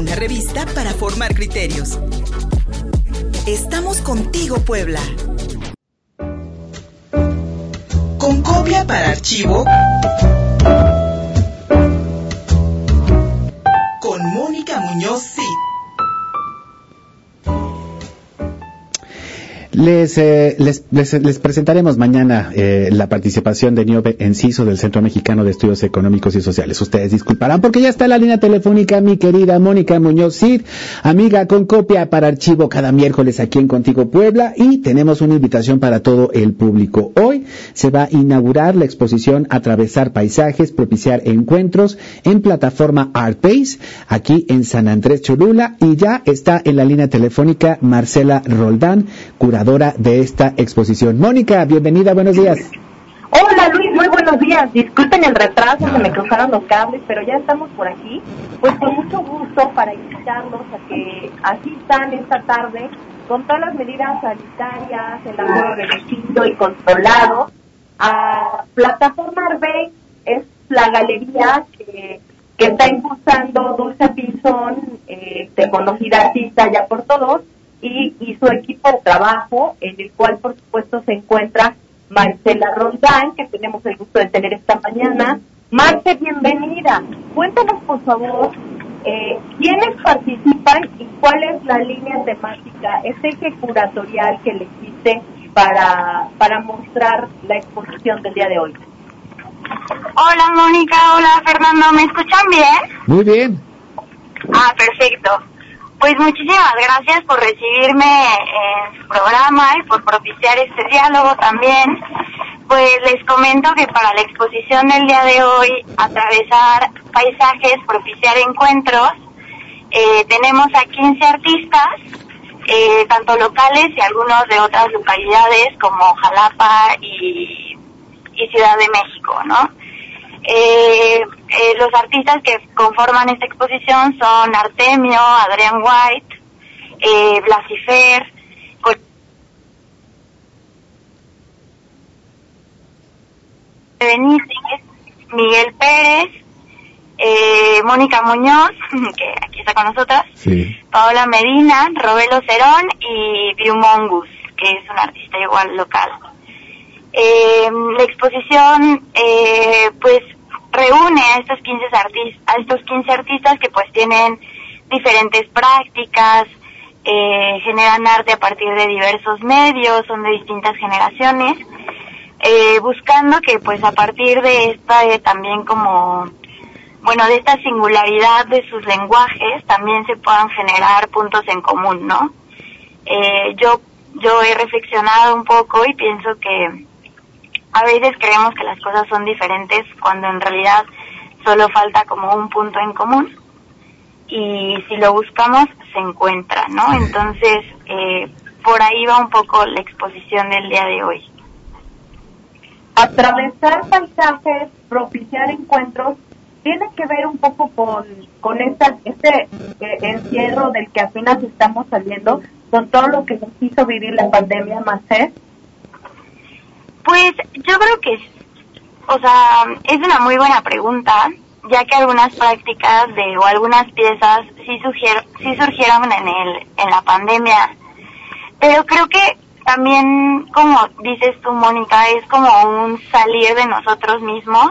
una revista para formar criterios. Estamos contigo, Puebla. Con copia para archivo. Con Mónica Muñoz Les, eh, les, les, presentaremos mañana eh, la participación de Niobe Enciso del Centro Mexicano de Estudios Económicos y Sociales. Ustedes disculparán porque ya está la línea telefónica mi querida Mónica Muñoz Cid, amiga con copia para archivo cada miércoles aquí en Contigo Puebla y tenemos una invitación para todo el público. Hoy se va a inaugurar la exposición Atravesar Paisajes, Propiciar Encuentros en plataforma ArtPace aquí en San Andrés Cholula y ya está en la línea telefónica Marcela Roldán, curadora de esta exposición. Mónica, bienvenida, buenos días. Hola Luis, muy buenos días. Disculpen el retraso, se me cruzaron los cables, pero ya estamos por aquí. Pues con mucho gusto para invitarlos a que asistan esta tarde con todas las medidas sanitarias, el de reducido y controlado. A Plataforma Arbey es la galería que, que está impulsando Dulce Pinzón, eh, conocida artista ya por todos, y, su equipo de trabajo, en el cual por supuesto se encuentra Marcela Rondán, que tenemos el gusto de tener esta mañana. Marce, bienvenida. Cuéntanos por favor eh, quiénes participan y cuál es la línea temática, ese eje curatorial que le existe para, para mostrar la exposición del día de hoy. Hola Mónica, hola Fernando, ¿me escuchan bien? Muy bien. Ah, perfecto. Pues muchísimas gracias por recibirme en su programa y por propiciar este diálogo también. Pues les comento que para la exposición del día de hoy, atravesar paisajes, propiciar encuentros, eh, tenemos a 15 artistas, eh, tanto locales y algunos de otras localidades como Jalapa y, Ciudad de México, ¿no? Eh, eh, los artistas que conforman esta exposición son Artemio, Adrián White, eh, Blasifer, Benítez, Miguel Pérez, eh, Mónica Muñoz, que aquí está con nosotras, Paola Medina, Robelo Cerón y Biumongus, que es un artista igual local. Eh, la exposición, eh, pues, reúne a estos 15 artistas, a estos 15 artistas que pues tienen diferentes prácticas, eh, generan arte a partir de diversos medios, son de distintas generaciones, eh, buscando que pues a partir de esta eh, también como, bueno, de esta singularidad de sus lenguajes también se puedan generar puntos en común, ¿no? Eh, yo, yo he reflexionado un poco y pienso que a veces creemos que las cosas son diferentes cuando en realidad solo falta como un punto en común y si lo buscamos se encuentra, ¿no? Entonces, eh, por ahí va un poco la exposición del día de hoy. Atravesar paisajes, propiciar encuentros, tiene que ver un poco con, con esta, este eh, encierro del que apenas estamos saliendo, con todo lo que nos hizo vivir la pandemia más, ¿eh? Pues yo creo que, o sea, es una muy buena pregunta, ya que algunas prácticas de o algunas piezas sí, surgieron, sí surgieron en el en la pandemia, pero creo que también, como dices tú, Mónica, es como un salir de nosotros mismos,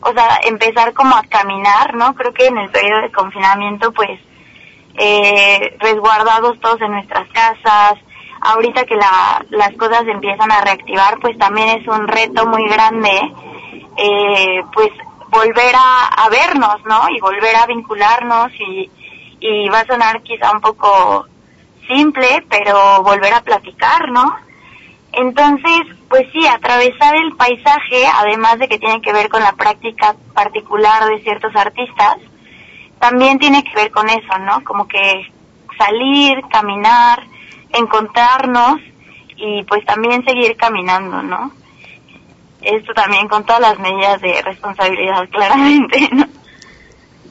o sea, empezar como a caminar, ¿no? Creo que en el periodo de confinamiento, pues, eh, resguardados todos en nuestras casas, ahorita que la, las cosas empiezan a reactivar, pues también es un reto muy grande, eh, pues volver a, a, vernos, ¿no? Y volver a vincularnos y, y va a sonar quizá un poco simple, pero volver a platicar, ¿no? Entonces, pues sí, atravesar el paisaje, además de que tiene que ver con la práctica particular de ciertos artistas, también tiene que ver con eso, ¿no? Como que salir, caminar, encontrarnos y pues también seguir caminando, ¿no? Esto también con todas las medidas de responsabilidad, claramente, ¿no?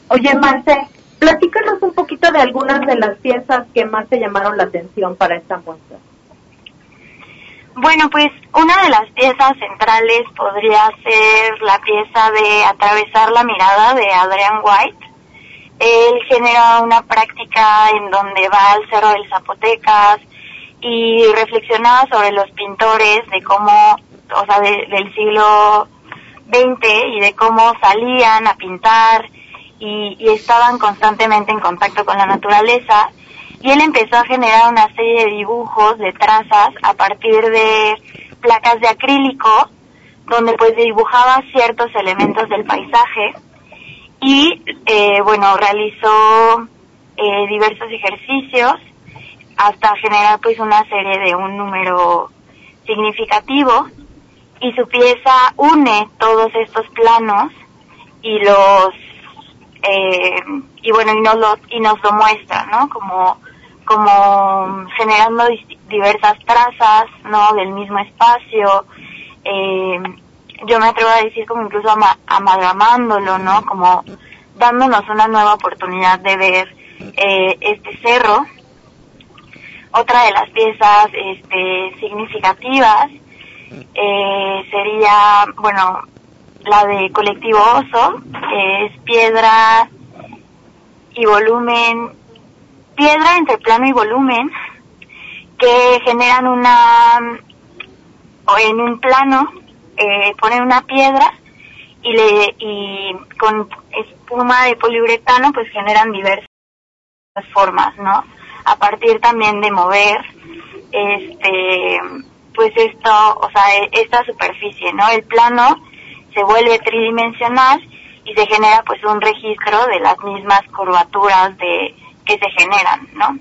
Oye, Marce, platícanos un poquito de algunas de las piezas que más te llamaron la atención para esta muestra. Bueno, pues una de las piezas centrales podría ser la pieza de Atravesar la mirada de Adrian White. él genera una práctica en donde va al Cerro del Zapotecas y reflexionaba sobre los pintores, de cómo, o sea, del siglo XX y de cómo salían a pintar y, y estaban constantemente en contacto con la naturaleza. Y él empezó a generar una serie de dibujos, de trazas, a partir de placas de acrílico, donde pues dibujaba ciertos elementos del paisaje y eh, bueno realizó eh, diversos ejercicios hasta generar pues una serie de un número significativo y su pieza une todos estos planos y los eh, y bueno y nos lo y nos lo muestra no como como generando diversas trazas no del mismo espacio eh, yo me atrevo a decir como incluso amalgamándolo, ¿no? Como dándonos una nueva oportunidad de ver eh, este cerro. Otra de las piezas este, significativas eh, sería, bueno, la de Colectivo Oso, que es piedra y volumen, piedra entre plano y volumen, que generan una, o en un plano, eh, ponen una piedra y le y con espuma de poliuretano pues generan diversas formas, ¿no? A partir también de mover este pues esto, o sea, e, esta superficie, ¿no? El plano se vuelve tridimensional y se genera pues un registro de las mismas curvaturas de que se generan, ¿no?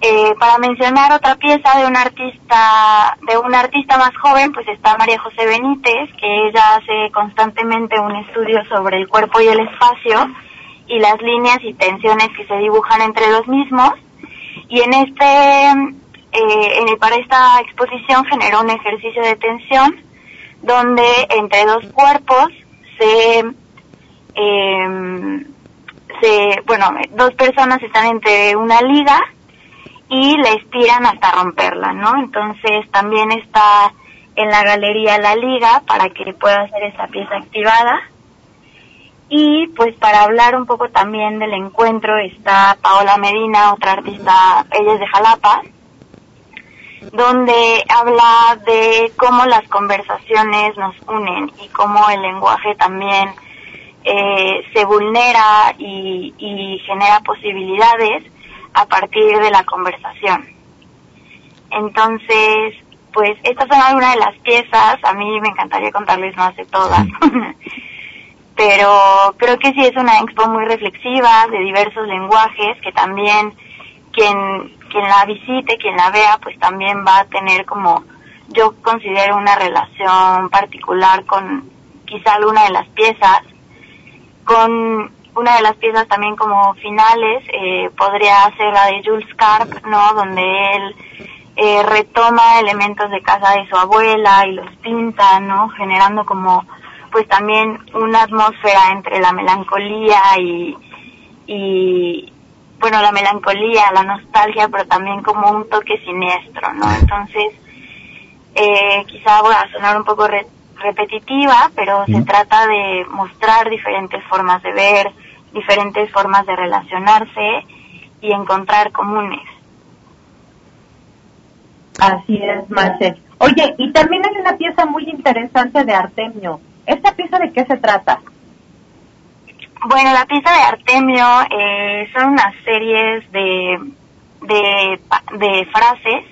Eh, para mencionar otra pieza de un artista, de un artista más joven, pues está María José Benítez, que ella hace constantemente un estudio sobre el cuerpo y el espacio y las líneas y tensiones que se dibujan entre los mismos. Y en este, eh, en, para esta exposición generó un ejercicio de tensión donde entre dos cuerpos se, eh, se, bueno, dos personas están entre una liga y la estiran hasta romperla, ¿no? Entonces también está en la galería La Liga para que pueda hacer esa pieza activada. Y pues para hablar un poco también del encuentro está Paola Medina, otra artista, ella es de Jalapa, donde habla de cómo las conversaciones nos unen y cómo el lenguaje también eh, se vulnera y, y genera posibilidades a partir de la conversación. Entonces, pues estas son algunas de las piezas, a mí me encantaría contarles más de todas, pero creo que sí es una expo muy reflexiva, de diversos lenguajes, que también quien, quien la visite, quien la vea, pues también va a tener como, yo considero una relación particular con quizá alguna de las piezas, con una de las piezas también como finales eh, podría ser la de Jules Carp, ¿no? Donde él eh, retoma elementos de casa de su abuela y los pinta, ¿no? Generando como pues también una atmósfera entre la melancolía y, y bueno, la melancolía, la nostalgia, pero también como un toque siniestro, ¿no? Entonces, eh, quizá voy a sonar un poco repetitiva, pero se trata de mostrar diferentes formas de ver, diferentes formas de relacionarse y encontrar comunes. Así es, Marcel. Oye, y también hay una pieza muy interesante de Artemio. ¿Esta pieza de qué se trata? Bueno, la pieza de Artemio eh, son unas series de, de, de, frases,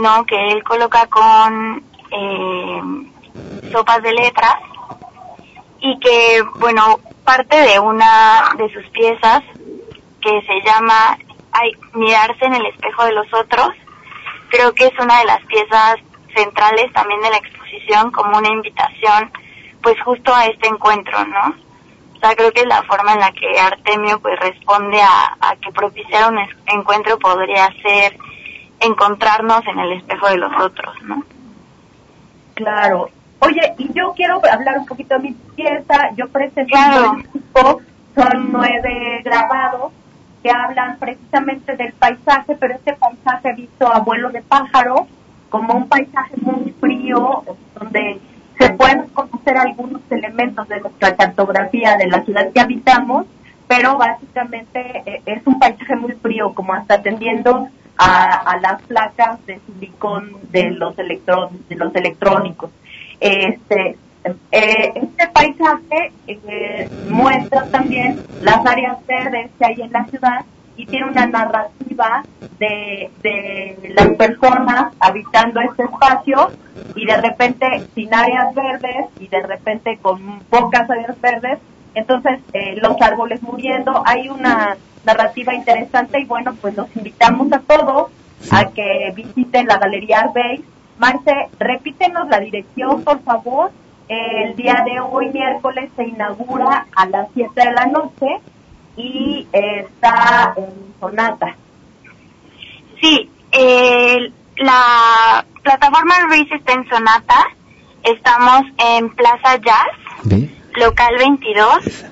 ¿no? Que él coloca con eh, sopas de letras y que, bueno, parte de una de sus piezas que se llama Ay, Mirarse en el espejo de los otros. Creo que es una de las piezas centrales también de la exposición como una invitación pues justo a este encuentro, ¿no? O sea, creo que la forma en la que Artemio pues responde a, a que propiciar un encuentro podría ser encontrarnos en el espejo de los otros, ¿no? Claro, Oye, y yo quiero hablar un poquito de mi pieza. Yo presenté son nueve grabados que hablan precisamente del paisaje, pero este paisaje visto a vuelo de pájaro, como un paisaje muy frío, donde pueden conocer algunos elementos de nuestra cartografía de la ciudad que habitamos, pero básicamente eh, es un paisaje muy frío, como hasta atendiendo a, las placas de silicón de los electron, de los electrónicos. Este, eh, este paisaje eh, muestra también las áreas verdes que hay en la ciudad y tiene una narrativa de, las personas habitando este espacio y de repente sin áreas verdes y de repente con pocas áreas verdes, entonces eh, los árboles muriendo, hay una narrativa interesante y bueno, pues los invitamos a todos a que visiten la Galería Arbey. Marce, repítenos la dirección, por favor. El día de hoy, miércoles, se inaugura a las 7 de la noche y está en Sonata. Sí, la plataforma en Sonata. Estamos en Plaza Jazz, local 22,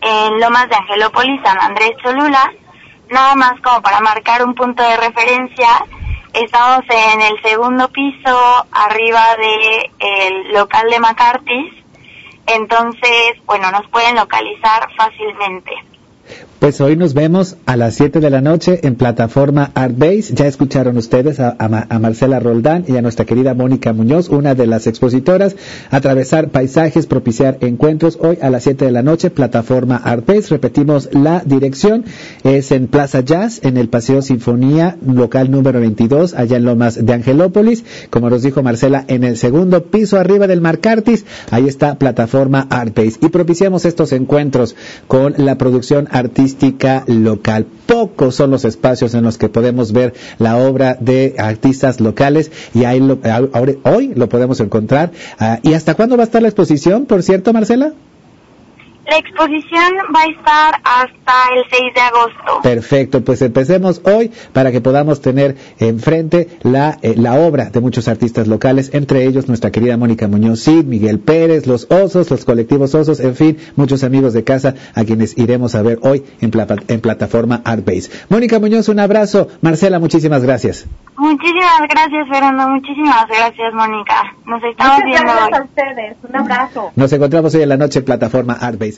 en Lomas de Angelópolis, San Andrés Cholula. Nada más como para marcar un punto de referencia, estamos en el segundo piso, arriba de el local de McCarthy's. Entonces, bueno, nos pueden localizar fácilmente. Pues hoy nos vemos a las 7 de la noche en plataforma Artbase. Ya escucharon ustedes a, Marcela Roldán y a nuestra querida Mónica Muñoz, una de las expositoras. Atravesar paisajes, propiciar encuentros. Hoy a las 7 de la noche, plataforma Artbase. Repetimos la dirección. Es en Plaza Jazz, en el Paseo Sinfonía, local número 22, allá en Lomas de Angelópolis. Como nos dijo Marcela, en el segundo piso arriba del Marcartis, ahí está plataforma Artbase. Y propiciamos estos encuentros con la producción artística local. Pocos son los espacios en los que podemos ver la obra de artistas locales y ahí hoy lo podemos encontrar. Ah, ¿Y hasta cuándo va a estar la exposición, por cierto, Marcela? La exposición va a estar hasta el 6 de agosto. Perfecto, pues empecemos hoy para que podamos tener enfrente la, eh, la obra de muchos artistas locales, entre ellos nuestra querida Mónica Muñoz Cid, Miguel Pérez, los Osos, los colectivos Osos, en fin, muchos amigos de casa a quienes iremos a ver hoy en, en plataforma Artbase. Mónica Muñoz, un abrazo. Marcela, muchísimas gracias. Muchísimas gracias, Fernando. Muchísimas gracias, Mónica. Nos estamos viendo gracias a ustedes. Un abrazo. Nos encontramos hoy en la noche en plataforma Artbase.